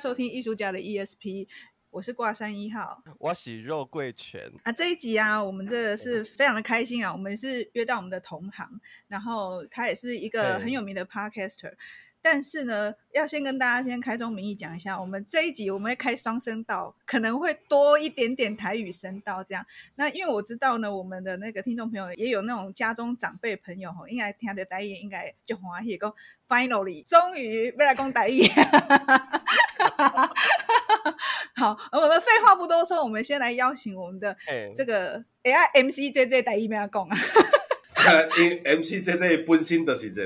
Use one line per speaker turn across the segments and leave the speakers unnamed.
收听艺术家的 ESP，我是挂山一号，
我喜肉桂犬
啊。这一集啊，我们这个是非常的开心啊，我们是约到我们的同行，然后他也是一个很有名的 Podcaster。但是呢，要先跟大家先开宗明义讲一下，我们这一集我们会开双声道，可能会多一点点台语声道这样。那因为我知道呢，我们的那个听众朋友也有那种家中长辈朋友吼，应该听的台语应该就欢喜讲，finally 终于未来讲台语。好，我们废话不多说，我们先来邀请我们的这个 AI MC JJ 台语要讲啊。
因 MC JJ 本身就是一个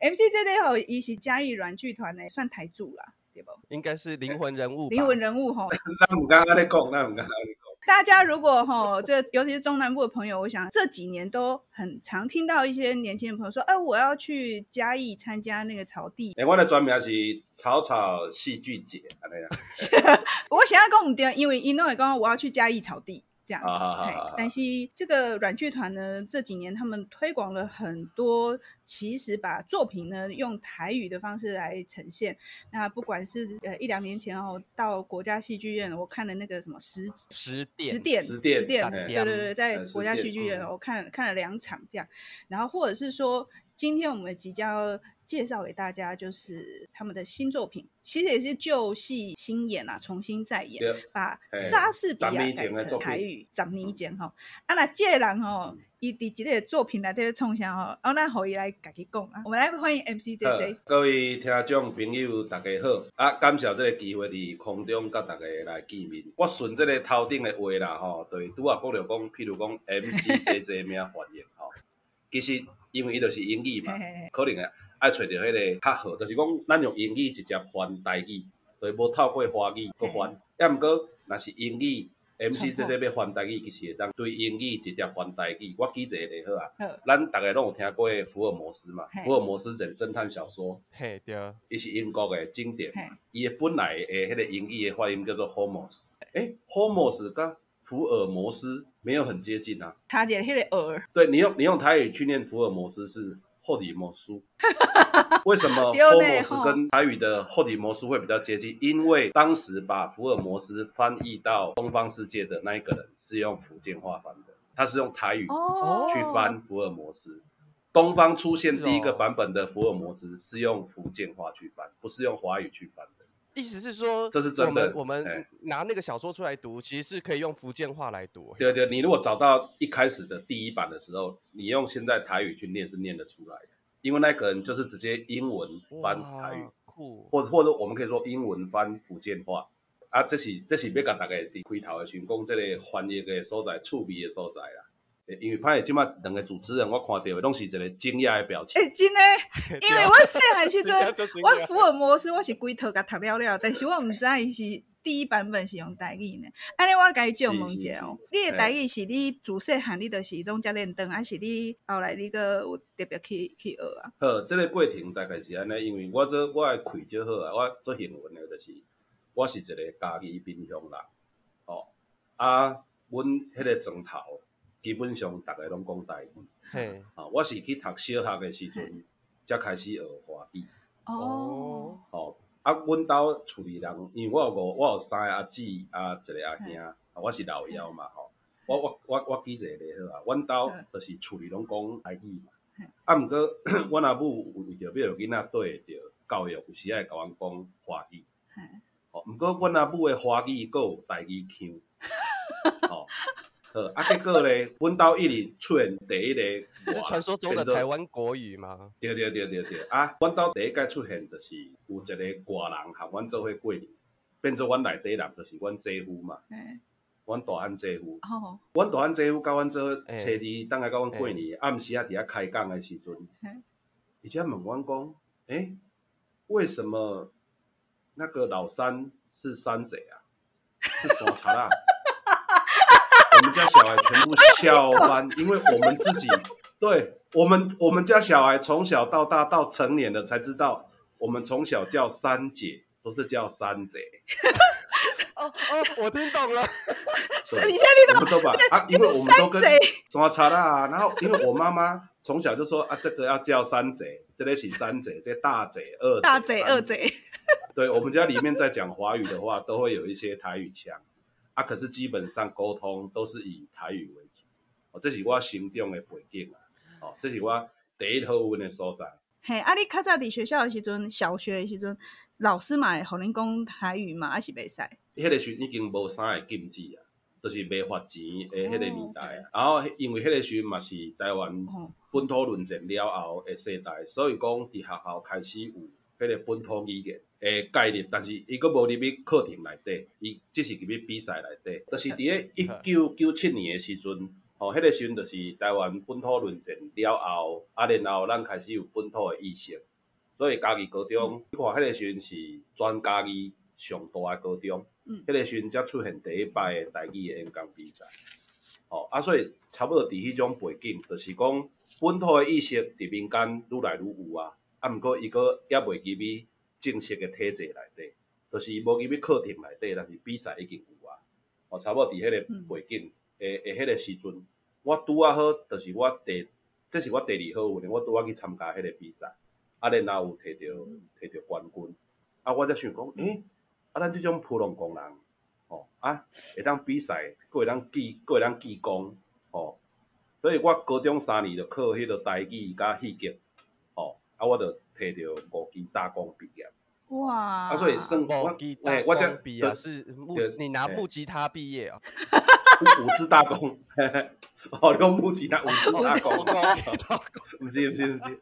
，MC JJ 吼，伊是嘉义软剧团的，算台柱啦，对不？
应该是灵魂人物，
灵魂人物吼。
那我刚刚在讲，那我刚刚在讲。
大家如果吼，这尤其是中南部的朋友，我想这几年都很常听到一些年轻的朋友说，哎、啊，我要去嘉义参加那个草地。
哎、欸，我的专名是草草戏剧节，安尼啊。
我想要讲唔对，因为因为刚刚我要去嘉义草地。
这样，
但是这个软剧团呢，这几年他们推广了很多，其实把作品呢用台语的方式来呈现。那不管是呃一两年前哦，到国家戏剧院，我看了那个什么十
十点
十点
十点，
对对对，在国家戏剧院我看了看了两场这样，然后或者是说。今天我们即将介绍给大家，就是他们的新作品，其实也是旧戏新演啊，重新再演，把莎士比亚改成台语，十年前哈。啊，那这个人哦，伊伫即个作品来底创啥吼？哦，那可以来家己讲啊。我们来欢迎 MC JJ。
各位听众朋友，大家好，啊，感谢这个机会伫空中跟大家来见面。我顺这个头顶的话啦，吼，对，拄啊讲着讲，譬如讲 MC JJ 名翻译吼，其实。因为伊就是英语嘛，嘿嘿嘿可能啊爱找到迄个较好，就是讲咱用英语直接翻台语，所以无透过华语去翻。要毋过，若是英语，MC 即个要翻台语，其实会当对英语直接翻台语。我记一个例好啊，咱逐个拢有听过福尔摩斯嘛？福尔摩斯这侦探小说，嘿对，伊是英国的经典。伊的本来诶，迄个英语的发音叫做 Holmes。诶，Holmes 甲福尔摩斯。没有很接近啊，
他姐那个尔，
对你用你用台语去念福尔摩斯是霍里摩斯，为什么霍摩斯跟台语的霍里摩斯会比较接近？因为当时把福尔摩斯翻译到东方世界的那一个人是用福建话翻的，他是用台语去翻福尔摩斯。东方出现第一个版本的福尔摩斯是用福建话去翻，不是用华语去翻的。
意思是说，这是真的。我们我们拿那个小说出来读，其实是可以用福建话来读。
对对，你如果找到一开始的第一版的时候，你用现在台语去念是念得出来的，因为那个人就是直接英文翻台语，酷，或者或者我们可以说英文翻福建话啊，这是这是要甲大家开头的询讲这个翻译的所在、趣味的所在啦。因为拍的即马两个主持人，我看到的拢是一个惊讶的表情。
哎、欸，真的，因为我细汉时阵，我福尔摩斯我是规套甲读了了，但是我毋知伊是第一版本是用台语呢。安尼我甲伊借问一下哦，你的台语是你自细汉你就是拢遮练登，还是你后来你个有特别去去学啊？
好，这个过程大概是安尼，因为我做我的开就好啊，我做幸运的，就是我是一个家己贫乡人，哦，啊，阮迄个庄头。基本上大家拢讲台语，嘿，啊，我是去读小学的时阵，才开始学华语。哦，哦，啊，阮兜厝里人，因为我有五，我有三个阿姊，啊，一个阿兄，啊我是老幺嘛，吼，我我我我记一个例好啊，阮兜就是厝里拢讲台语嘛，啊，毋过 阮阿母为着要囡仔对着教育，有时爱甲阮讲华语，哦，毋过阮阿母的华语阁有台语腔，哦。啊，结果咧，阮兜一直出现第一个，
是传说中的台湾国语吗？
对对对对对，啊，阮兜第一届出现就是有一个外人和阮做伙过年，变做阮内底人就是阮姐夫嘛，阮大汉姐夫，阮大汉姐夫甲阮做初二，当来甲阮过年，暗时啊伫遐开讲的时阵，伊且问阮讲，诶，为什么那个老三是山贼啊？是山贼啊？我们家小孩全部笑翻，因为我们自己，对我们，我们家小孩从小到大到成年了才知道，我们从小叫三姐，都是叫三贼。
哦哦，我听懂了。
你现在听
懂吧？啊，因为我们都跟山差啦。然后因为我妈妈从小就说啊，这个要叫三贼，这里是三贼，这大贼、二
大贼、二贼。
对，我们家里面在讲华语的话，都会有一些台语腔啊。可是基本上沟通都是以台语为主。哦，这是我心中的背景啊。哦，这是我第一好运的所在。
嘿，啊，你较早伫学校的时阵，小学的时阵，老师嘛会互恁讲台语嘛，还是袂使？
迄个时已经无啥个禁止啊，就是袂罚钱诶，迄个年代。哦、然后因为迄个时嘛是台湾本土论战了后诶世代，所以讲伫学校开始有迄个本土语言诶概念，但是伊阁无入去课程内底，伊只是入去比赛内底。就是伫咧一九 九七年诶时阵。哦，迄、个时阵就是台湾本土论战了后，啊，然后咱开始有本土诶意识，所以家己高中，你看迄个时阵是全家己上大诶高中，嗯，迄个时阵则出现第一摆诶台语诶演讲比赛，哦，啊，所以差不多伫迄种背景，就是讲本土诶意识伫民间愈来愈有啊，啊，毋过伊阁也未入去正式诶体制内底，就是无入去课程内底，但是比赛已经有啊，哦，差不多伫迄个背景。诶诶，迄个时阵，我拄啊好，就是我第，这是我第二好运，我拄啊去参加迄个比赛，啊，然后有摕着摕着冠军，啊，我则想讲，诶、啊，咱即种普通工人，哦，啊，会当比赛，阁会当记，阁会当记功，哦，所以我高中三年就考迄个台语甲戏剧，啊，我就摕着五级大功毕业。
哇！
啊，所以算我，
诶，我这毕业是木，你拿木吉他毕业 啊？
五支大功，哦，用木吉他五支大功，不是不是不是，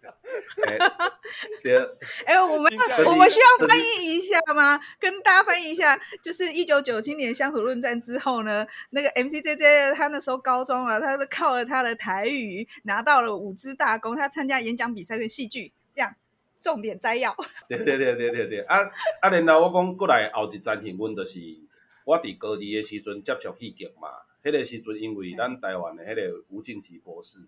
哎，我们我们需要翻译一下吗？跟大家翻译一下，就是一九九七年乡土论战之后呢，那个 MCJJ 他那时候高中了，他是靠了他的台语拿到了五支大功，他参加演讲比赛跟戏剧，这样重点摘要。
对对对对对对，啊啊，然后我讲过来后一站新闻就是。我伫高二的时阵接触戏剧嘛，迄、那个时阵因为咱台湾的迄个吴静吉博士，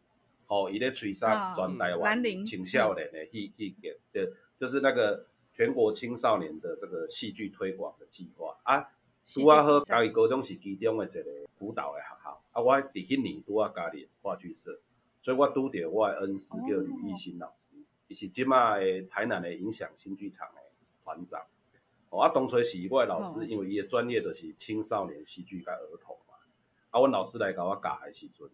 吼伊咧吹杀全台湾青少年的戏戏剧，对，就是那个全国青少年的这个戏剧推广的计划啊。拄啊好，嘉义高中是其中的一个辅导的学校，啊，我伫迄年拄啊加入话剧社，所以我拄着我的恩师叫吕玉新老师，伊、哦、是即马的台南的影响新剧场的团长。哦，啊，当初是我的老师，因为伊的专业就是青少年戏剧甲儿童嘛。啊，阮老师来甲我教的时阵，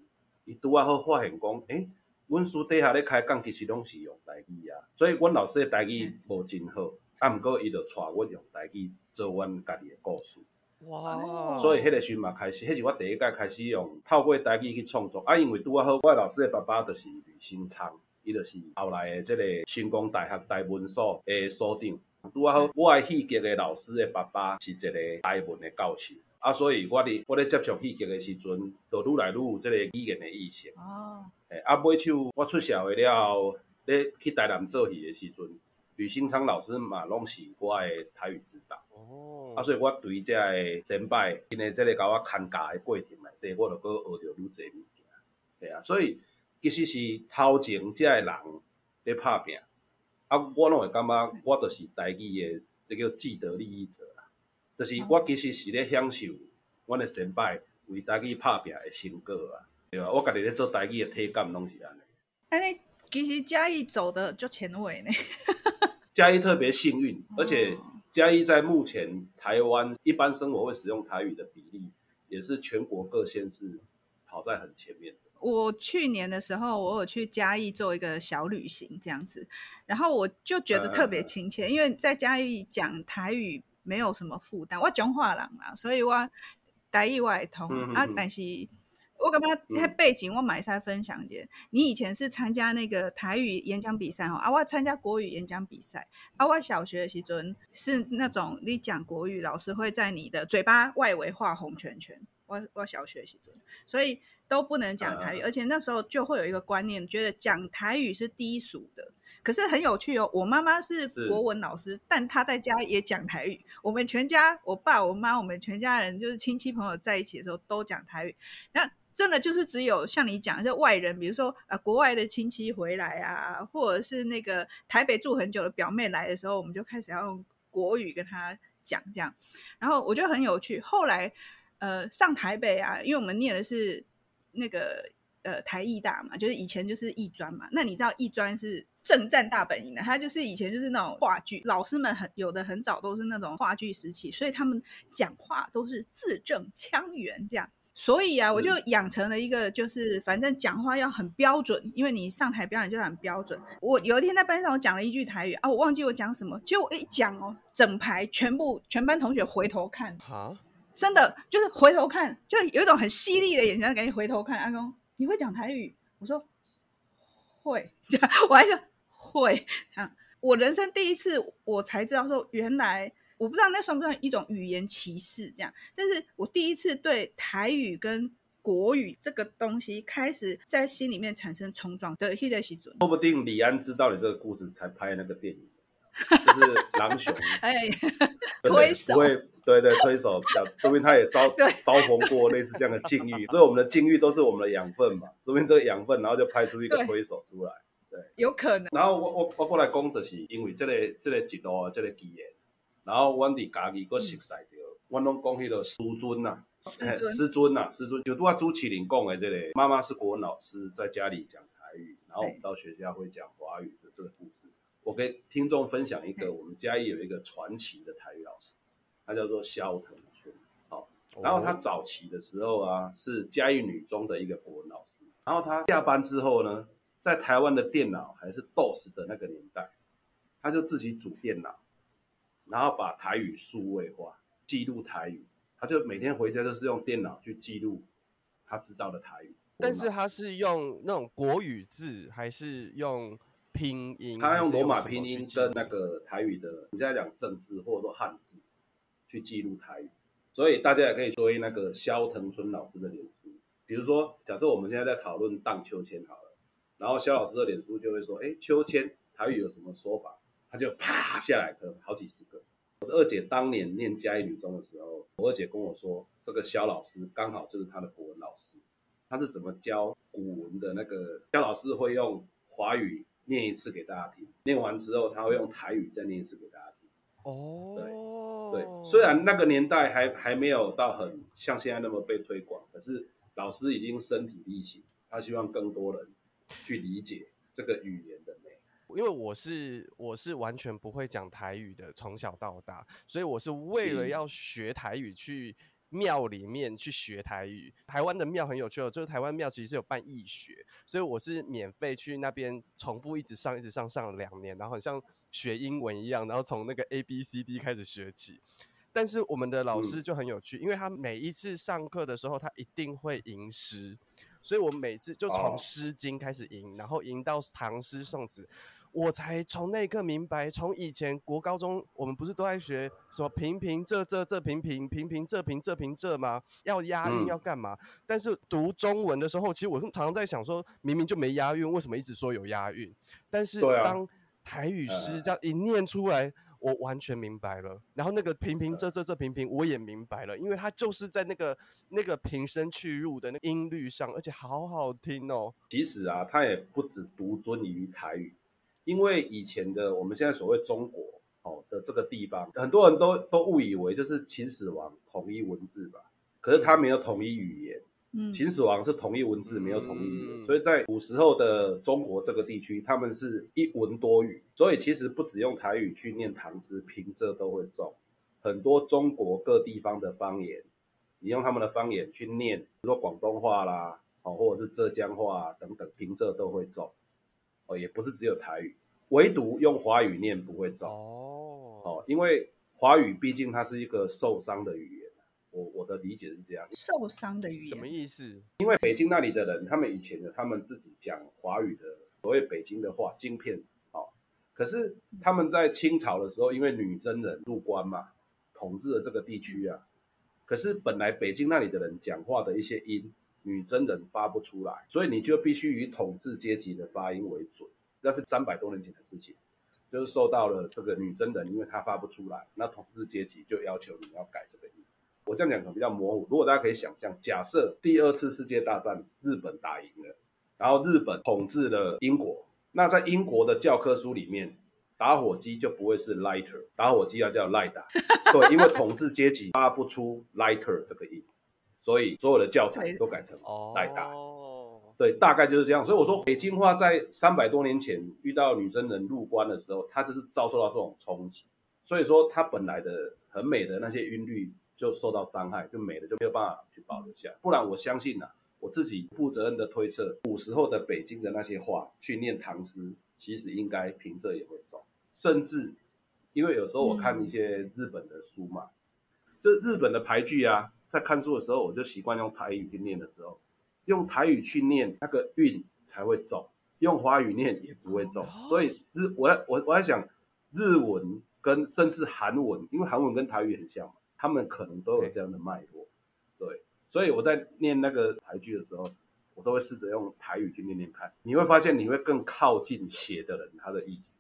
伊拄啊好发现讲，诶、欸，阮书底下咧开讲，其实拢是用台语啊。所以，阮老师的台语无真好，啊，毋过伊就带阮用台语做阮家己的故事。哇！所以迄个时嘛开始，迄是我第一届开始用透过台语去创作。啊，因为拄啊好，我的老师的爸爸就是吕新昌，伊就是后来的这个成功大学台文所的所长。拄啊好，我爱戏剧的老师的爸爸是一个台文的教授，啊，所以我伫我咧接触戏剧的时阵，就愈来愈有这个语言的意识。哦，诶，啊，尾手我出社会了后，咧去台南做戏的时阵，吕新昌老师嘛拢是我的台语指导。哦，啊，所以我对这个前辈因为这个甲我牵教的过程内底，我就搁学着愈侪物件。对啊，所以其实是头前遮个人咧拍拼。啊，我拢会感觉我就是台语的，这叫既得利益者啦。就是我其实是咧享受阮的成败为台语拍拼的成果啊，对吧？我家己咧做台语的体感拢是安尼。安尼
其实嘉义走的就前卫呢。
嘉义特别幸运，而且嘉义在目前台湾一般生活会使用台语的比例，也是全国各县市跑在很前面。
我去年的时候，我有去嘉义做一个小旅行，这样子，然后我就觉得特别亲切，因为在嘉义讲台语没有什么负担，我讲话人啦，所以我台语我会通啊。但是我感觉那背景我马上分享一下，你以前是参加那个台语演讲比赛哦，啊，我参加国语演讲比赛，啊，我小学的时阵是那种你讲国语，老师会在你的嘴巴外围画红圈圈，我我小学的时阵，所以。都不能讲台语，而且那时候就会有一个观念，觉得讲台语是低俗的。可是很有趣哦，我妈妈是国文老师，但她在家也讲台语。我们全家，我爸、我妈，我们全家人就是亲戚朋友在一起的时候都讲台语。那真的就是只有像你讲，就外人，比如说啊，国外的亲戚回来啊，或者是那个台北住很久的表妹来的时候，我们就开始要用国语跟她讲这样，然后我觉得很有趣。后来呃上台北啊，因为我们念的是那个呃台艺大嘛，就是以前就是艺专嘛。那你知道艺专是正战大本营的，他就是以前就是那种话剧老师们很有的很早都是那种话剧时期，所以他们讲话都是字正腔圆这样。所以啊，我就养成了一个，就是反正讲话要很标准，因为你上台表演就很标准。我有一天在班上，我讲了一句台语啊，我忘记我讲什么，结果我一讲哦，整排全部全班同学回头看，
哈，
真的就是回头看，就有一种很犀利的眼神，赶紧回头看。阿公，你会讲台语？我说 会，这样我还说会。啊，我人生第一次，我才知道说原来。我不知道那算不算一种语言歧视，这样，但是我第一次对台语跟国语这个东西开始在心里面产生冲撞的，
说不定李安知道你这个故事才拍那个电影，就是狼熊，
哎，推手，
对对推手，说明他也遭遭逢过类似这样的境遇，所以我们的境遇都是我们的养分嘛，说明这个养分，然后就拍出一个推手出来，对，对
有可能。
然后我我我过来讲的是，因为这个这个节目这个语言。然后阮伫家己阁熟悉着，阮拢讲迄个师尊呐，师尊呐，师尊就拄啊朱麒麟讲的这个，妈妈是国文老师，在家里讲台语，然后我们到学校会讲华语的这个故事。我给听众分享一个，我们嘉义有一个传奇的台语老师，他叫做萧腾春，好，然后他早期的时候啊，是嘉义女中的一个国文老师，然后他下班之后呢，在台湾的电脑还是 DOS 的那个年代，他就自己组电脑。然后把台语数位化，记录台语，他就每天回家都是用电脑去记录他知道的台语。
但是他是用那种国语字，还是用拼音？
他用罗马拼音跟那个台语的，你现在讲政治或者说汉字去记录台语。所以大家也可以追那个萧腾春老师的脸书。比如说，假设我们现在在讨论荡秋千好了，然后萧老师的脸书就会说：“哎，秋千台语有什么说法？”他就啪下来个好几十个。我的二姐当年念嘉义女中的时候，我二姐跟我说，这个萧老师刚好就是她的国文老师。他是怎么教古文的？那个萧老师会用华语念一次给大家听，念完之后他会用台语再念一次给大家听。哦，对对，虽然那个年代还还没有到很像现在那么被推广，可是老师已经身体力行，他希望更多人去理解这个语言的美。
因为我是我是完全不会讲台语的，从小到大，所以我是为了要学台语去庙里面去学台语。台湾的庙很有趣哦，就是台湾庙其实是有办义学，所以我是免费去那边重复一直上，一直上，上了两年，然后很像学英文一样，然后从那个 A B C D 开始学起。但是我们的老师就很有趣，因为他每一次上课的时候，他一定会吟诗，所以我每次就从《诗经》开始吟，然后吟到唐诗宋词。我才从那一刻明白，从以前国高中我们不是都在学什么平平仄仄仄平平平平仄平仄平仄吗？要押韵要干嘛？嗯。但是读中文的时候，其实我常常在想说，明明就没押韵，为什么一直说有押韵？但是当台语诗这样一念出来，我完全明白了。然后那个平平仄仄仄平平，我也明白了，因为它就是在那个那个平声去入的那个音律上，而且好好听哦。
其实啊，它也不止独尊于台语。因为以前的我们现在所谓中国哦的这个地方，很多人都都误以为就是秦始皇统一文字吧，可是他没有统一语言。嗯，秦始皇是统一文字，没有统一语言，所以在古时候的中国这个地区，他们是一文多语，所以其实不只用台语去念唐诗，平仄都会中。很多中国各地方的方言，你用他们的方言去念，比如说广东话啦，哦，或者是浙江话等等，平仄都会中。哦，也不是只有台语，唯独用华语念不会中哦。哦，因为华语毕竟它是一个受伤的语言，我我的理解是这样。
受伤的语言
什么意思？
因为北京那里的人，他们以前的他们自己讲华语的所谓北京的话，京片。哦，可是他们在清朝的时候，因为女真人入关嘛，统治了这个地区啊。可是本来北京那里的人讲话的一些音。女真人发不出来，所以你就必须以统治阶级的发音为准。那是三百多年前的事情，就是受到了这个女真人，因为她发不出来，那统治阶级就要求你要改这个音。我这样讲可能比较模糊，如果大家可以想象，假设第二次世界大战日本打赢了，然后日本统治了英国，那在英国的教科书里面，打火机就不会是 lighter，打火机要叫赖打。对，因为统治阶级发不出 lighter 这个音，所以所有的教材都改成代打。对，大概就是这样。所以我说，北京话在三百多年前遇到女真人入关的时候，它就是遭受到这种冲击。所以说，它本来的很美的那些韵律就受到伤害，就美的就没有办法去保留下来。不然，我相信呐、啊，我自己负责任的推测，古时候的北京的那些话去念唐诗，其实应该平仄也会重。甚至，因为有时候我看一些日本的书嘛，嗯、就日本的俳句啊，在看书的时候，我就习惯用台语去念的时候。用台语去念那个韵才会重，用华语念也不会重。所以日我我我在想日文跟甚至韩文，因为韩文跟台语很像嘛，他们可能都有这样的脉络。对，所以我在念那个台剧的时候，我都会试着用台语去念念看，你会发现你会更靠近写的人他的意思。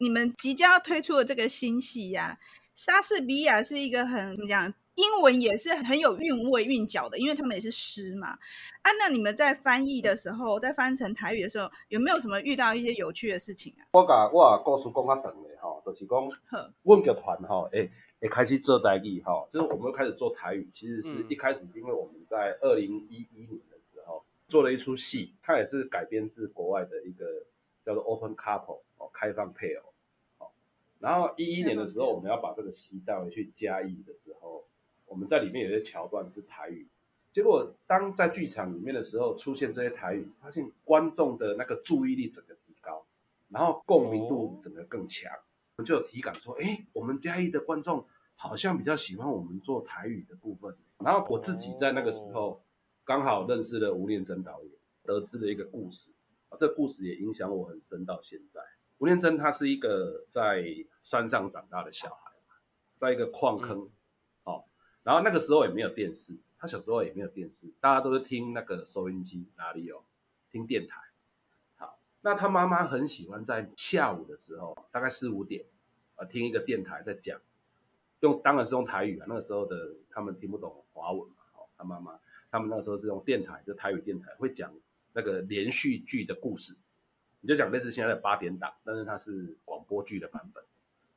你们即将要推出的这个新戏呀，《莎士比亚》是一个很怎么讲？英文也是很有韵味、韵脚的，因为他们也是诗嘛。啊，那你们在翻译的时候，在翻成台语的时候，有没有什么遇到一些有趣的事情啊？
我甲我故事讲较长的吼，就是讲，我们剧团哈，诶，诶，开始做台语哈，就是我们开始做台语，其实是一开始因为我们在二零一一年的时候做了一出戏，它也是改编自国外的一个叫做 Open Couple 哦，开放配偶。然后一一年的时候，我们要把这个戏带回去嘉义的时候，我们在里面有些桥段是台语。结果当在剧场里面的时候，出现这些台语，发现观众的那个注意力整个提高，然后共鸣度整个更强。我们就有体感说，哎，我们嘉义的观众好像比较喜欢我们做台语的部分。然后我自己在那个时候刚好认识了吴念真导演，得知了一个故事，啊，这个故事也影响我很深到现在。吴念真他是一个在山上长大的小孩，在一个矿坑，哦，然后那个时候也没有电视，他小时候也没有电视，大家都是听那个收音机，哪里有？听电台。好，那他妈妈很喜欢在下午的时候，大概四五点，呃，听一个电台在讲，用当然是用台语啊，那个时候的他们听不懂华文嘛，哦，他妈妈他们那个时候是用电台，就台语电台会讲那个连续剧的故事。你就讲类似现在的八点档，但是它是广播剧的版本。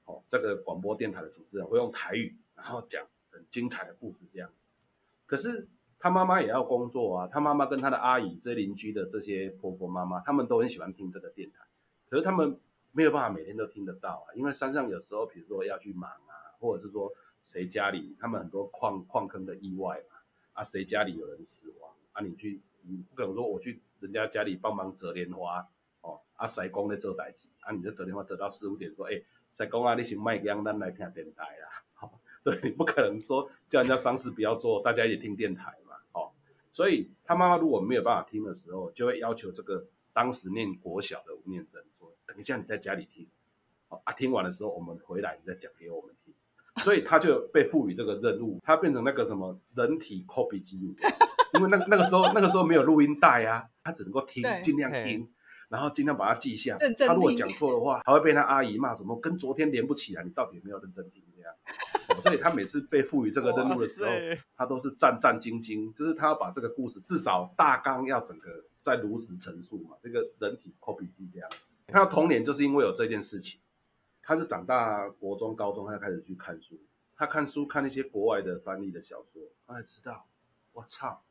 哦，这个广播电台的主持人会用台语，然后讲很精彩的故事这样子。可是他妈妈也要工作啊，他妈妈跟他的阿姨、这些邻居的这些婆婆妈妈，他们都很喜欢听这个电台。可是他们没有办法每天都听得到啊，因为山上有时候，比如说要去忙啊，或者是说谁家里他们很多矿矿坑的意外嘛，啊，谁家里有人死亡啊，你去，你不可能说我去人家家里帮忙折莲花。哦，啊，师公在做代志，啊，你就昨天话做到四五点，说，哎、欸，师公啊，你先卖讲，咱来听电台啦。好、哦，对，你不可能说叫人家丧事不要做，大家一起听电台嘛。哦，所以他妈妈如果没有办法听的时候，就会要求这个当时念国小的吴念真说，等一下你在家里听，哦，啊，听完的时候我们回来你再讲给我们听。所以他就被赋予这个任务，他变成那个什么人体 copy 机，因为那个那个时候那个时候没有录音带啊，他只能够听，尽量听。然后尽量把它记下。正正他如果讲错的话，还会被他阿姨骂，什么跟昨天连不起来，你到底有没有认真听这样？所以他每次被赋予这个任务的时候，他都是战战兢兢，就是他要把这个故事至少大纲要整个再如实陈述嘛。这个人体 copy 机这样。他的童年就是因为有这件事情，他就长大国中、高中，他就开始去看书。他看书看那些国外的翻译的小说，他才知道，我操，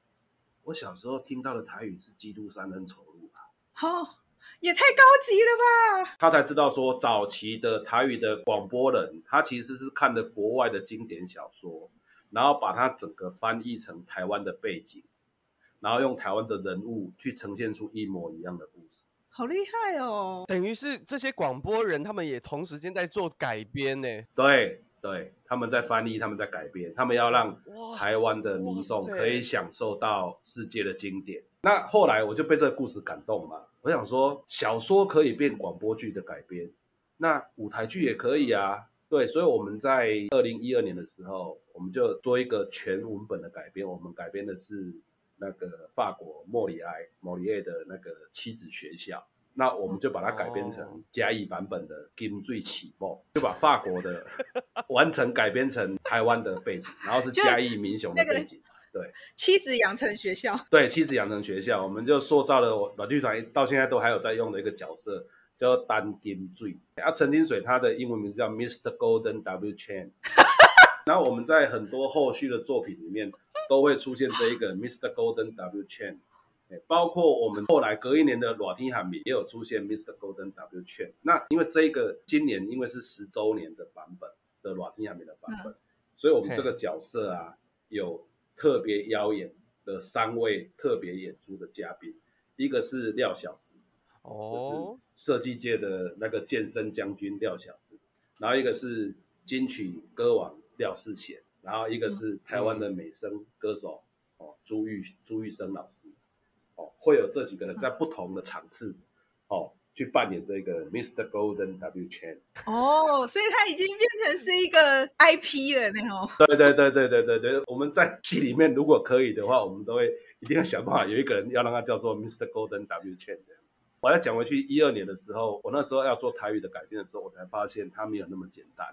我小时候听到的台语是《基督山恩仇录》啊。好。
也太高级了吧！
他才知道说，早期的台语的广播人，他其实是看的国外的经典小说，然后把它整个翻译成台湾的背景，然后用台湾的人物去呈现出一模一样的故事。
好厉害哦！
等于是这些广播人，他们也同时间在做改编呢。
对对，他们在翻译，他们在改编，他们要让台湾的民众可以享受到世界的经典。那后来我就被这个故事感动嘛。我想说，小说可以变广播剧的改编，那舞台剧也可以啊。对，所以我们在二零一二年的时候，我们就做一个全文本的改编。我们改编的是那个法国莫里埃莫里埃的那个妻子学校，那我们就把它改编成嘉义版本的《金水起梦》，就把法国的 完成改编成台湾的背景，然后是嘉义民雄的背景。对，
妻子养成学校，
对，妻子养成学校，我们就塑造了我阮剧团到现在都还有在用的一个角色，叫丹金水。啊，陈金水他的英文名字叫 Mr. Golden W. Chen。然后我们在很多后续的作品里面都会出现这一个 Mr. Golden W. Chen。包括我们后来隔一年的《热天韩面》也有出现 Mr. Golden W. Chen。那因为这个今年因为是十周年的版本的《热天韩面》的版本，嗯、所以我们这个角色啊有特别邀演的三位特别演出的嘉宾，一个是廖小子，哦，就是设计界的那个健身将军廖小子，然后一个是金曲歌王廖世贤，然后一个是台湾的美声歌手、哦朱玉朱玉生老师。哦会有这几个人在不同的场次，哦，去扮演这个 Mr. Golden W. Chen。
哦，所以他已经变成是一个 IP 了，那种。
对对对对对对对，我们在戏里面如果可以的话，我们都会一定要想办法有一个人要让他叫做 Mr. Golden W. Chen 的。我要讲回去一二年的时候，我那时候要做台语的改编的时候，我才发现它没有那么简单，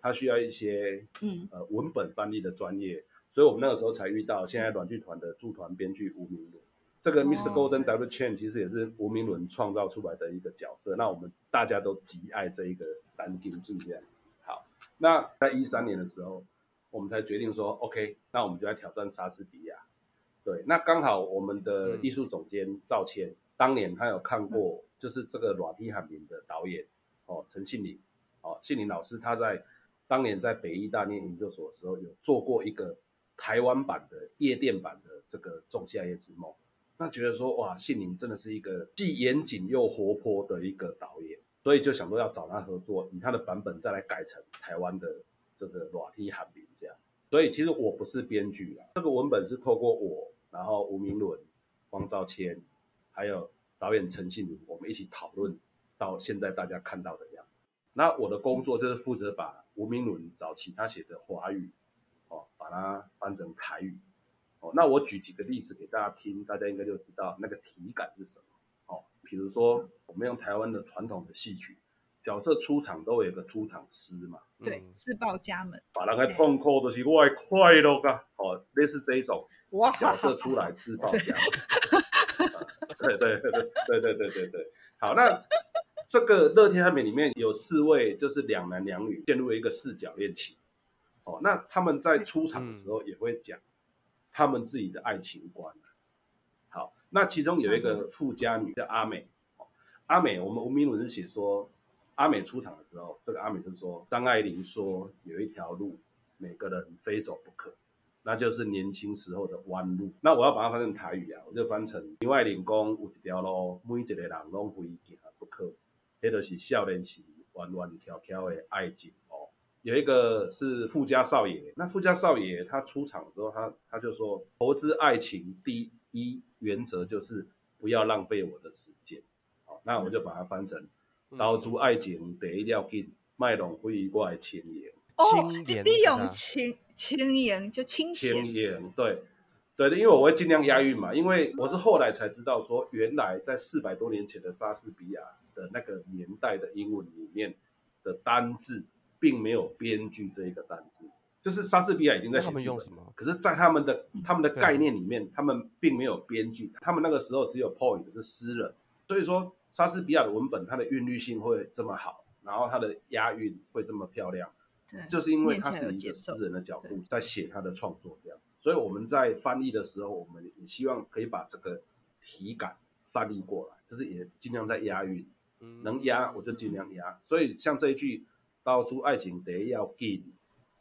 它需要一些嗯呃文本翻译的专业，所以我们那个时候才遇到现在阮剧团的驻团编剧吴明伦。这个 Mr. Golden W. Chain 其实也是吴明伦创造出来的一个角色，那我们大家都极爱这一个单金俊这样子。好，那在一三年的时候，我们才决定说，OK，那我们就来挑战莎士比亚。对，那刚好我们的艺术总监赵谦，嗯、当年他有看过，就是这个《热天韩面》的导演哦，陈信林哦，信林老师他在当年在北艺大念研究所的时候，有做过一个台湾版的夜店版的这个《仲夏夜之梦》。那觉得说哇，信宁真的是一个既严谨又活泼的一个导演，所以就想说要找他合作，以他的版本再来改成台湾的这个《裸体韩面》这样。所以其实我不是编剧啦，这个文本是透过我，然后吴明伦、黄兆谦，还有导演陈信宁，我们一起讨论到现在大家看到的样子。那我的工作就是负责把吴明伦早期他写的华语，哦，把它翻成台语。哦，那我举几个例子给大家听，大家应该就知道那个体感是什么。哦，比如说我们用台湾的传统的戏曲，角色出场都有一个出场诗嘛。
对，自报家门。
把那个痛哭都是我的快乐啊！哦，类似这一种。哇。角色出来自报家门。对对对对对对对对对。好，那这个《乐天韩面》里面有四位，就是两男两女陷入了一个四角恋情。哦，那他们在出场的时候也会讲。他们自己的爱情观。好，那其中有一个富家女叫阿美。阿美，我们吴明伦是写说，阿美出场的时候，这个阿美就说，张爱玲说有一条路，每个人非走不可，那就是年轻时候的弯路。那我要把它翻成台语啊，我就翻成张爱玲讲有一条路，每一个人拢非行不可，那就是少年时弯弯跳跳的爱情。有一个是富家少爷，那富家少爷他出场的时候，他他就说，投资爱情第一原则就是不要浪费我的时间。好，那我就把它翻成，投资爱情第一要紧，卖浪费我的青盐。
哦，利用轻轻言就清闲。
青盐，对对的，因为我会尽量押韵嘛，因为我是后来才知道说，原来在四百多年前的莎士比亚的那个年代的英文里面的单字。并没有编剧这一个单字，就是莎士比亚已经在写他们用什么？可是，在他们的他们的概念里面，他们并没有编剧。他们那个时候只有 poet 是诗人，所以说莎士比亚的文本它的韵律性会这么好，然后它的押韵会这么漂亮，就是因为他是一个诗人的角度在写他的创作这样。所以我们在翻译的时候，我们也希望可以把这个体感翻译过来，就是也尽量在押韵，能押我就尽量押。所以像这一句。投资爱情得要紧，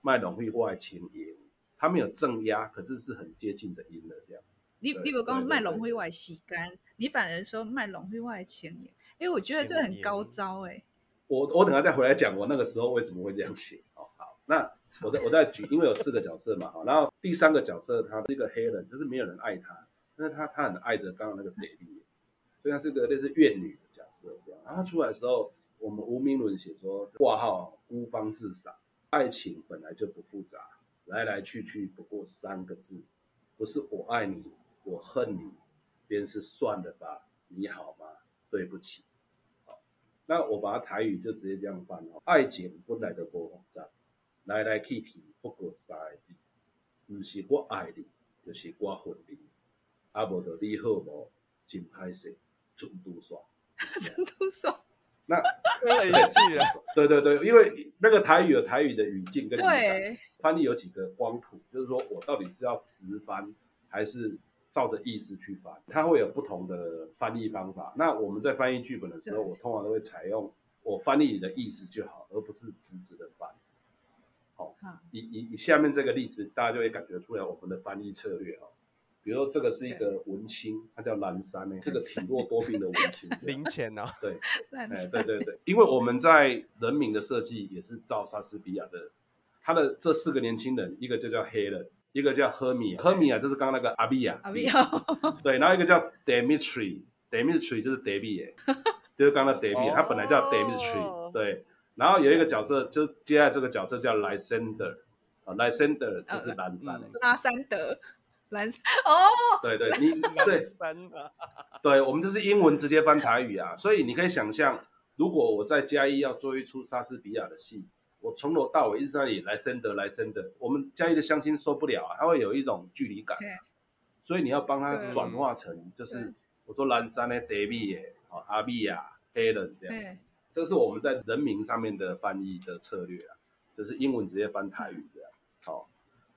卖浪费我的青盐。他没有正压，可是是很接近的音了这样。
你你不讲卖浪费我的时间，你反而说卖浪费我的青盐。哎，我觉得这很高招哎。
我我等下再回来讲，我那个时候为什么会这样写。哦，好，那我再我再举，因为有四个角色嘛，好，然后第三个角色他是一个黑人，就是没有人爱他，但是他他很爱着刚刚那个美丽，所以他是个类似怨女的角色这样。然后他出来的时候。我们吴明伦写说：“挂号孤芳自赏，爱情本来就不复杂，来来去去不过三个字，不是我爱你，我恨你，便是算了吧，你好吗？对不起。”好，那我把它台语就直接这样翻哦：爱情本来就不复杂，来来去去不过三个字，不是我爱你，就是我恨你，啊无就你好无，真歹势，准拄煞，
准拄煞。
那
可以记啊，
对对对，因为那个台语有台语的语境跟
对
翻译有几个光谱，就是说我到底是要直翻还是照着意思去翻，它会有不同的翻译方法。那我们在翻译剧本的时候，我通常都会采用我翻译你的意思就好，而不是直直的翻。好，以以以下面这个例子，大家就会感觉出来我们的翻译策略哦。比如说这个是一个文青，他叫蓝山呢，这个体弱多病的文青，
零钱哦，
对，哎，对对对，因为我们在人名的设计也是照莎士比亚的，他的这四个年轻人，一个就叫 Helen，一个叫 Hermia，Hermia 就是刚刚那个阿比亚，
阿比亚，
对，然后一个叫 Dimitri，Dimitri 就是 David，就是刚刚的 David，他本来叫 Dimitri，对，然后有一个角色，就接下来这个角色叫 Lysander，啊，Lysander 就是蓝山，
拉山德。蓝山哦，
对 对，你对。对，我们就是英文直接翻台语啊，所以你可以想象，如果我在嘉义要做一出莎士比亚的戏，我从头到尾一直在那里来森德来森德，我们嘉义的乡亲受不了啊，他会有一种距离感，所以你要帮他转化成就是我说蓝山的 David 哦，阿比亚 Helen 这样，这是我们在人名上面的翻译的策略啊，就是英文直接翻台语这样，好。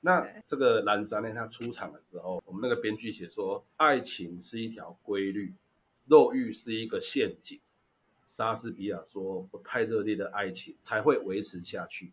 那这个蓝山呢，他出场的时候，我们那个编剧写说，爱情是一条规律，肉欲是一个陷阱。莎士比亚说，不太热烈的爱情才会维持下去。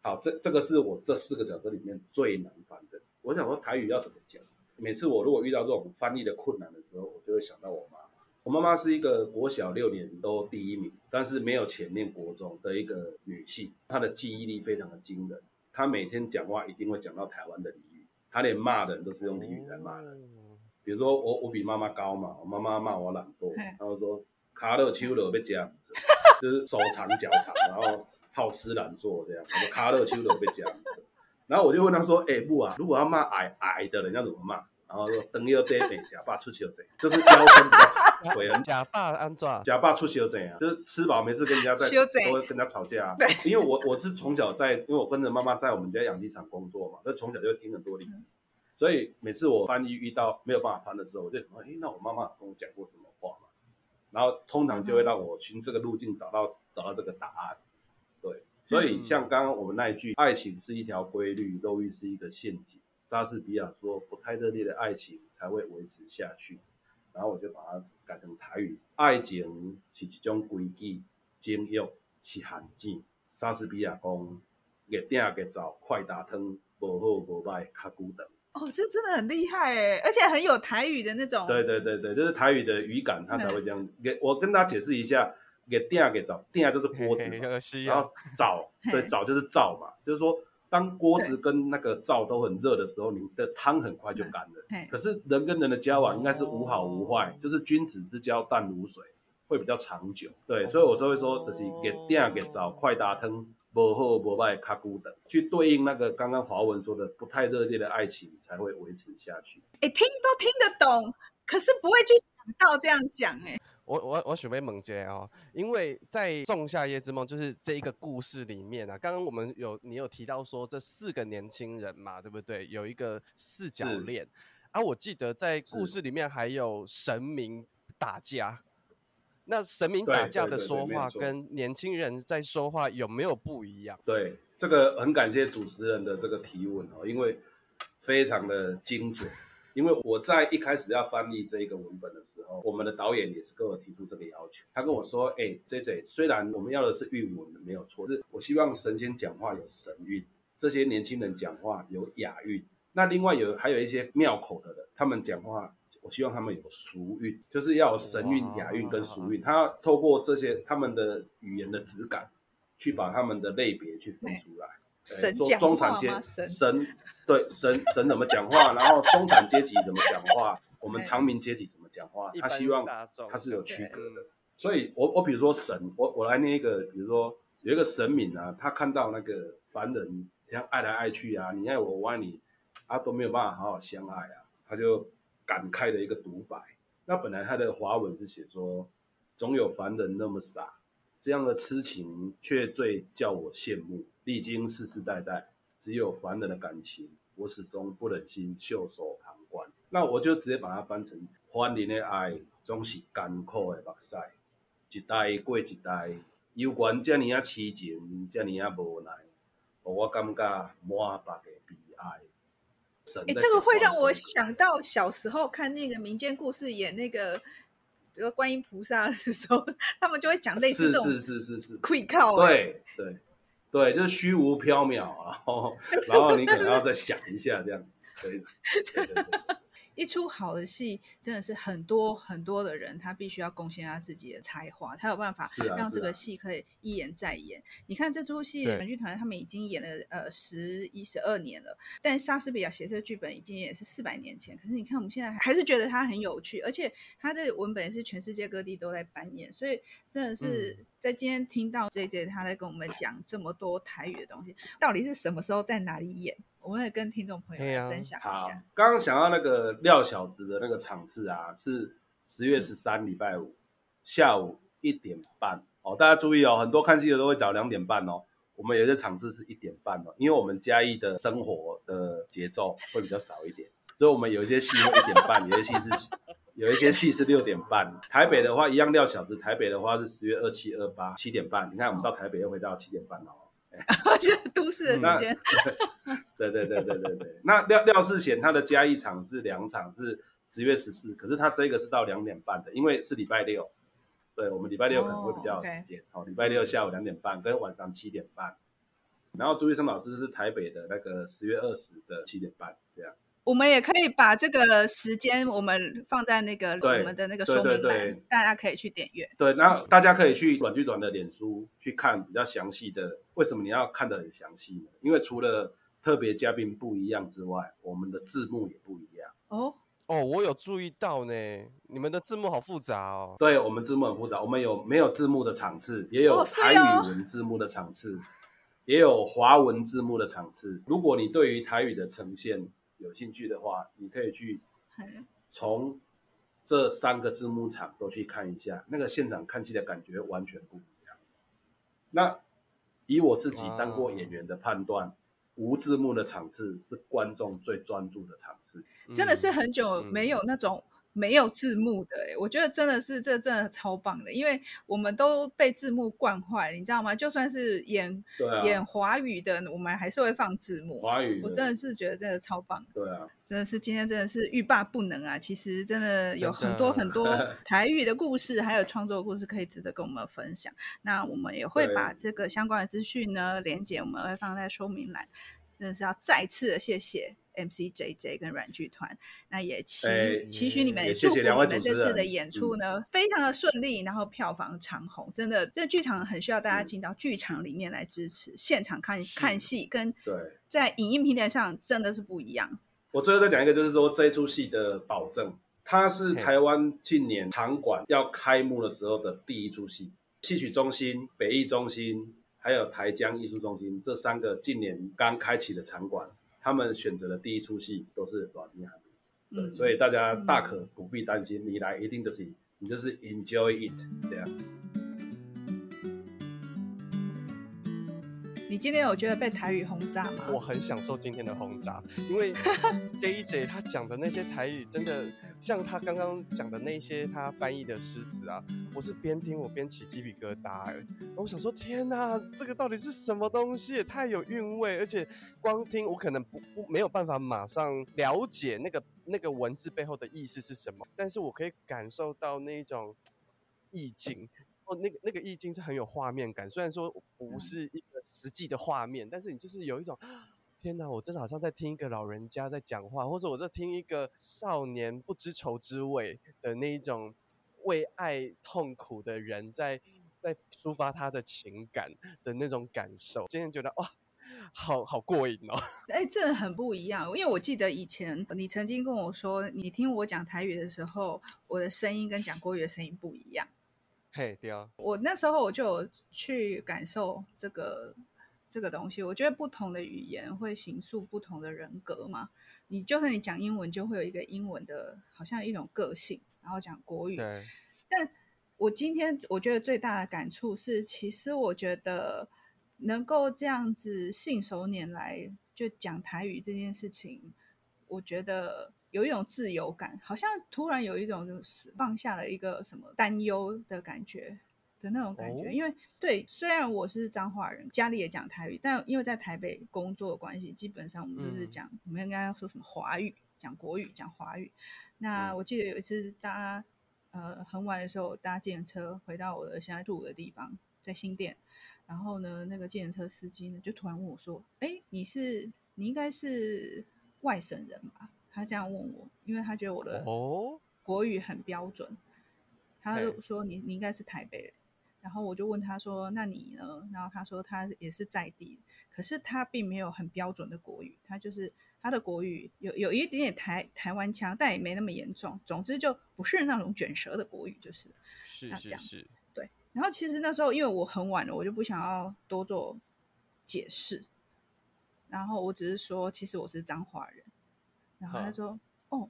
好，这这个是我这四个角色里面最难翻的。我想说台语要怎么讲？每次我如果遇到这种翻译的困难的时候，我就会想到我妈妈。我妈妈是一个国小六年都第一名，但是没有钱念国中的一个女性，她的记忆力非常的惊人。他每天讲话一定会讲到台湾的俚语，他连骂人都是用俚语来骂人。比如说我我比妈妈高嘛，我妈妈骂我懒惰，他会说卡勒丘勒被夹，就是手长脚长，然后好吃懒做这样。我说卡勒丘勒被夹，然后我就问他说，哎、欸、不啊，如果要骂矮矮的人要怎么骂？然后说等要得美假爸出去又怎样？就是腰身比较长，腿很假爸安怎？假爸出去又怎样？就是吃饱没事跟人家在都会跟人家吵架。对，因为我我是从小在，因为我跟着妈妈在我们家养鸡场工作嘛，那从小就听很多俚语，所以每次我翻译遇到没有办法翻的时候，我就说，哎，那我妈妈跟我讲过什么话嘛？然后通常就会让我循这个路径找到找到这个答案。对，所以像刚刚我们那一句，爱情是一条规律，肉欲是一个陷阱。莎士比亚说：“不太热烈的爱情才会维持下去。”然后我就把它改成台语：“爱情是一种规矩，情欲是陷阱。”莎士比亚讲：“月鼎月灶快打汤，无好无歹较久长。”
哦，这真的很厉害哎，而且很有台语的那种。
对对对对，就是台语的语感，他才会这样。给、嗯、我跟大家解释一下：“月鼎月灶，鼎就是 锅子，然后灶，对，灶就是灶嘛，就是说。”当锅子跟那个灶都很热的时候，你的汤很快就干了。可是人跟人的交往应该是无好无坏，就是君子之交淡如水，会比较长久。对，所以我就会说，就是月鼎月灶快打汤，不好不坏较久长，去对应那个刚刚华文说的不太热烈的爱情才会维持下去。
哎，听都听得懂，可是不会去想到这样讲哎。
我我我准备猛接哦，因为在《仲夏夜之梦》就是这一个故事里面啊，刚刚我们有你有提到说这四个年轻人嘛，对不对？有一个四角恋是啊，我记得在故事里面还有神明打架，那神明打架的说话跟年轻人在说话有没有不一样？
对，这个很感谢主持人的这个提问哦，因为非常的精准。因为我在一开始要翻译这一个文本的时候，我们的导演也是跟我提出这个要求。他跟我说：“哎、欸，J J，虽然我们要的是韵文的，没有错，是我希望神仙讲话有神韵，这些年轻人讲话有雅韵。那另外有还有一些妙口的人，他们讲话，我希望他们有俗韵，就是要有神韵、雅韵跟俗韵。他要透过这些他们的语言的质感，去把他们的类别去分出来。”
神
说中产阶神，神对神神怎么讲话，然后中产阶级怎么讲话，我们长民阶级怎么讲话，他希望他是有区隔的。所以我我比如说神，我我来念一个，比如说有一个神明啊，他看到那个凡人这样爱来爱去啊，你爱我我爱你，啊都没有办法好好相爱啊，他就感慨的一个独白。那本来他的华文是写说，总有凡人那么傻，这样的痴情却最叫我羡慕。历经世世代代，只有凡人的感情我始终不忍心袖手旁观。那我就直接把它翻成：欢迎的爱总是艰苦的目屎，一代过一代，犹原这么啊痴情，这么啊无奈，我感觉满腹的悲哀。
哎，这个会让我想到小时候看那个民间故事，演那个，比如观音菩萨的时候，他们就会讲类似这种，
是是是是是，
愧靠，
对对对，就是虚无缥缈，然后然后你可能要再想一下，这样可以。对对对
一出好的戏，真的是很多很多的人，他必须要贡献他自己的才华，才有办法让这个戏可以一演再演。啊啊、你看这出戏，短剧团他们已经演了呃十一十二年了，但莎士比亚写这个剧本已经也是四百年前。可是你看我们现在还是觉得它很有趣，而且它这个文本是全世界各地都在扮演，所以真的是在今天听到 JJ 他在跟我们讲这么多台语的东西，到底是什么时候在哪里演？我们也跟听众朋友分享一下。
好，刚刚想到那个廖小子的那个场次啊，是十月十三礼拜五下午一点半哦。大家注意哦，很多看戏的都会找两点半哦。我们有些场次是一点半哦，因为我们嘉义的生活的节奏会比较早一点，所以我们有一些戏是一点半，有些戏是有一些戏是六点半。台北的话一样，廖小子。台北的话是十月二七二八七点半。你看我们到台北又回到七点半哦。
就都市的时间，
对对对对对对。那廖廖世贤他的加一场是两场，是十月十四，可是他这个是到两点半的，因为是礼拜六。对，我们礼拜六可能会比较有时间，好、oh, okay. 礼拜六下午两点半跟晚上七点半。然后朱医生老师是台北的那个十月二十的七点半，这样。
我们也可以把这个时间，我们放在那个我们的那个说明栏，大家可以去点阅。
对，那大家可以去短剧短的脸书去看比较详细的。为什么你要看的很详细呢？因为除了特别嘉宾不一样之外，我们的字幕也不一样。
哦哦，我有注意到呢，你们的字幕好复杂哦。
对，我们字幕很复杂，我们有没有字幕的场次，也有台语文字幕的场次，也有华文字幕的场次。如果你对于台语的呈现，有兴趣的话，你可以去从这三个字幕场都去看一下，那个现场看戏的感觉完全不一样。那以我自己当过演员的判断，无字幕的场次是观众最专注的场次，
真的是很久没有那种。没有字幕的，我觉得真的是这真的超棒的，因为我们都被字幕惯坏了，你知道吗？就算是演、啊、演华语的，我们还是会放字幕。
华语，
我真的是觉得真的超棒。
对啊，
真的是今天真的是欲罢不能啊！其实真的有很多很多 台语的故事，还有创作的故事可以值得跟我们分享。那我们也会把这个相关的资讯呢，连接我们会放在说明栏。真的是要再次的谢谢。MC JJ 跟软剧团，那也期期许你们，祝福你们这次的演出呢，嗯、非常的顺利，然后票房长虹。真的，这剧场很需要大家进到剧场里面来支持，嗯、现场看看戏，跟在影音平台上真的是不一样。
我最后再讲一个，就是说这一出戏的保证，它是台湾近年场馆要开幕的时候的第一出戏，戏曲中心、北艺中心还有台江艺术中心这三个近年刚开启的场馆。他们选择的第一出戏都是软硬汉对，嗯、所以大家大可不必担心，嗯、你来一定就是你就是 enjoy it 这样。
你今天有觉得被台语轰炸吗？
我很享受今天的轰炸，因为 JJ 他讲的那些台语真的像他刚刚讲的那些他翻译的诗词啊，我是边听我边起鸡皮疙瘩，我想说天哪，这个到底是什么东西？也太有韵味，而且光听我可能不不没有办法马上了解那个那个文字背后的意思是什么，但是我可以感受到那种意境。哦，那个那个意境是很有画面感，虽然说不是一个实际的画面，嗯、但是你就是有一种，天哪，我真的好像在听一个老人家在讲话，或者我在听一个少年不知愁滋味的那一种为爱痛苦的人在在抒发他的情感的那种感受。今天觉得哇，好好过瘾哦！
哎、欸，真的很不一样，因为我记得以前你曾经跟我说，你听我讲台语的时候，我的声音跟讲国语的声音不一样。
嘿，对啊，
我那时候我就有去感受这个这个东西。我觉得不同的语言会形塑不同的人格嘛。你就算你讲英文，就会有一个英文的，好像一种个性。然后讲国语，
对。
但我今天我觉得最大的感触是，其实我觉得能够这样子信手拈来就讲台语这件事情，我觉得有一种自由感，好像突然有一种就是放下了一个什么担忧的感觉的那种感觉。哦、因为对，虽然我是彰化人，家里也讲台语，但因为在台北工作的关系，基本上我们就是讲，嗯、我们应该要说什么华语，讲国语，讲华语。那我记得有一次搭呃很晚的时候搭计程车回到我的现在住的地方，在新店。然后呢，那个计程车司机呢，就突然问我说：“哎，你是你应该是外省人吧？”他这样问我，因为他觉得我的国语很标准。他就说你：“你你应该是台北人。”然后我就问他说：“那你呢？”然后他说他也是在地，可是他并没有很标准的国语，他就是他的国语有有一点点台台湾腔，但也没那么严重。总之就不是那种卷舌的国语，就是
是是是。
然后其实那时候因为我很晚了，我就不想要多做解释。然后我只是说，其实我是彰化人。然后他说：“哦，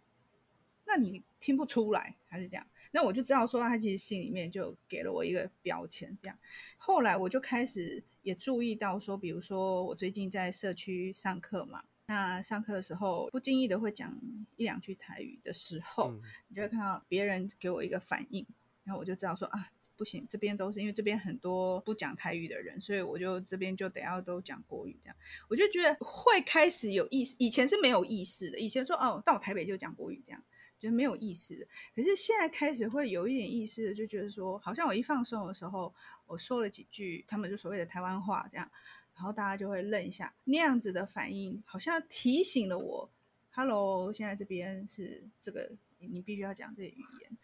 那你听不出来？”还是这样。那我就知道说，他其实心里面就给了我一个标签。这样，后来我就开始也注意到说，比如说我最近在社区上课嘛，那上课的时候不经意的会讲一两句台语的时候，嗯、你就会看到别人给我一个反应，然后我就知道说啊。不行，这边都是因为这边很多不讲台语的人，所以我就这边就得要都讲国语这样。我就觉得会开始有意识，以前是没有意识的。以前说哦，到台北就讲国语这样，觉得没有意思。可是现在开始会有一点意思，就觉得说，好像我一放松的时候，我说了几句他们就所谓的台湾话这样，然后大家就会愣一下，那样子的反应好像提醒了我，Hello，现在这边是这个，你必须要讲这个语言。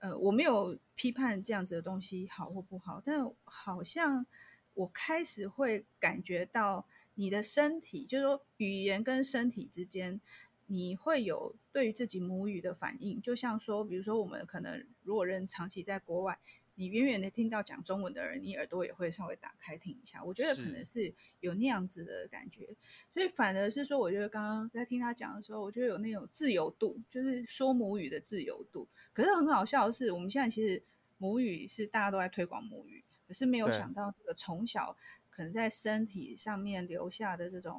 呃，我没有批判这样子的东西好或不好，但好像我开始会感觉到你的身体，就是说语言跟身体之间，你会有对于自己母语的反应。就像说，比如说我们可能如果人长期在国外。你远远的听到讲中文的人，你耳朵也会稍微打开听一下。我觉得可能是有那样子的感觉，所以反而是说，我觉得刚刚在听他讲的时候，我觉得有那种自由度，就是说母语的自由度。可是很好笑的是，我们现在其实母语是大家都在推广母语，可是没有想到这个从小可能在身体上面留下的这种。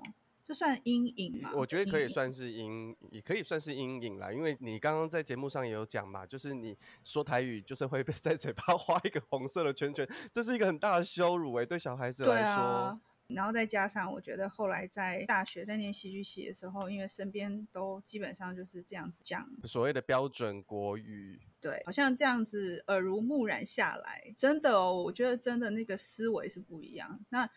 这算阴影吗？
我觉得可以算是阴，也可以算是阴影啦。因为你刚刚在节目上也有讲嘛，就是你说台语就是会被 在嘴巴画一个红色的圈圈，这是一个很大的羞辱哎、欸，对小孩子来说。啊、
然后再加上，我觉得后来在大学在念戏剧系的时候，因为身边都基本上就是这样子讲
所谓的标准国语，
对，好像这样子耳濡目染下来，真的哦，我觉得真的那个思维是不一样。那。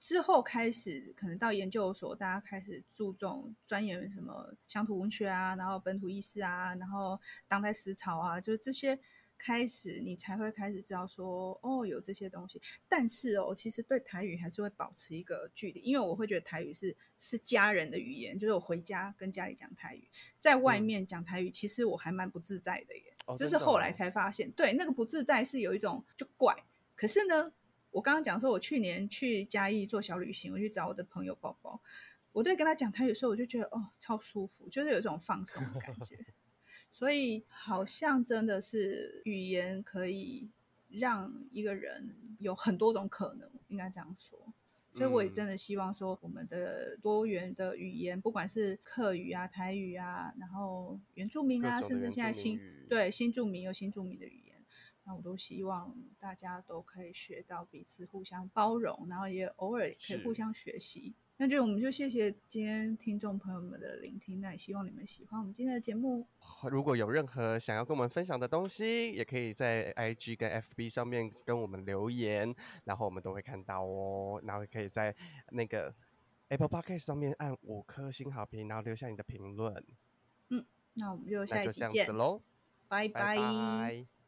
之后开始，可能到研究所，大家开始注重钻研什么乡土文学啊，然后本土意识啊，然后当代思潮啊，就是这些开始，你才会开始知道说，哦，有这些东西。但是哦，其实对台语还是会保持一个距离，因为我会觉得台语是是家人的语言，就是我回家跟家里讲台语，在外面讲台语，其实我还蛮不自在的耶。这是后来才发现，对，那个不自在是有一种就怪，可是呢。我刚刚讲说，我去年去嘉义做小旅行，我去找我的朋友宝宝，我对跟他讲台语的时候，我就觉得哦，超舒服，就是有一种放松的感觉。所以好像真的是语言可以让一个人有很多种可能，应该这样说。所以我也真的希望说，我们的多元的语言，不管是客语啊、台语啊，然后原住民啊，甚至现在新对新住民有新住民的语言。那我都希望大家都可以学到彼此互相包容，然后也偶尔可以互相学习。那就我们就谢谢今天听众朋友们的聆听，那也希望你们喜欢我们今天的节目。
如果有任何想要跟我们分享的东西，也可以在 IG 跟 FB 上面跟我们留言，然后我们都会看到哦。然后可以在那个 Apple Podcast 上面按五颗星好评，然后留下你的评论。
嗯，那我们就下一期见喽，拜拜。
拜拜。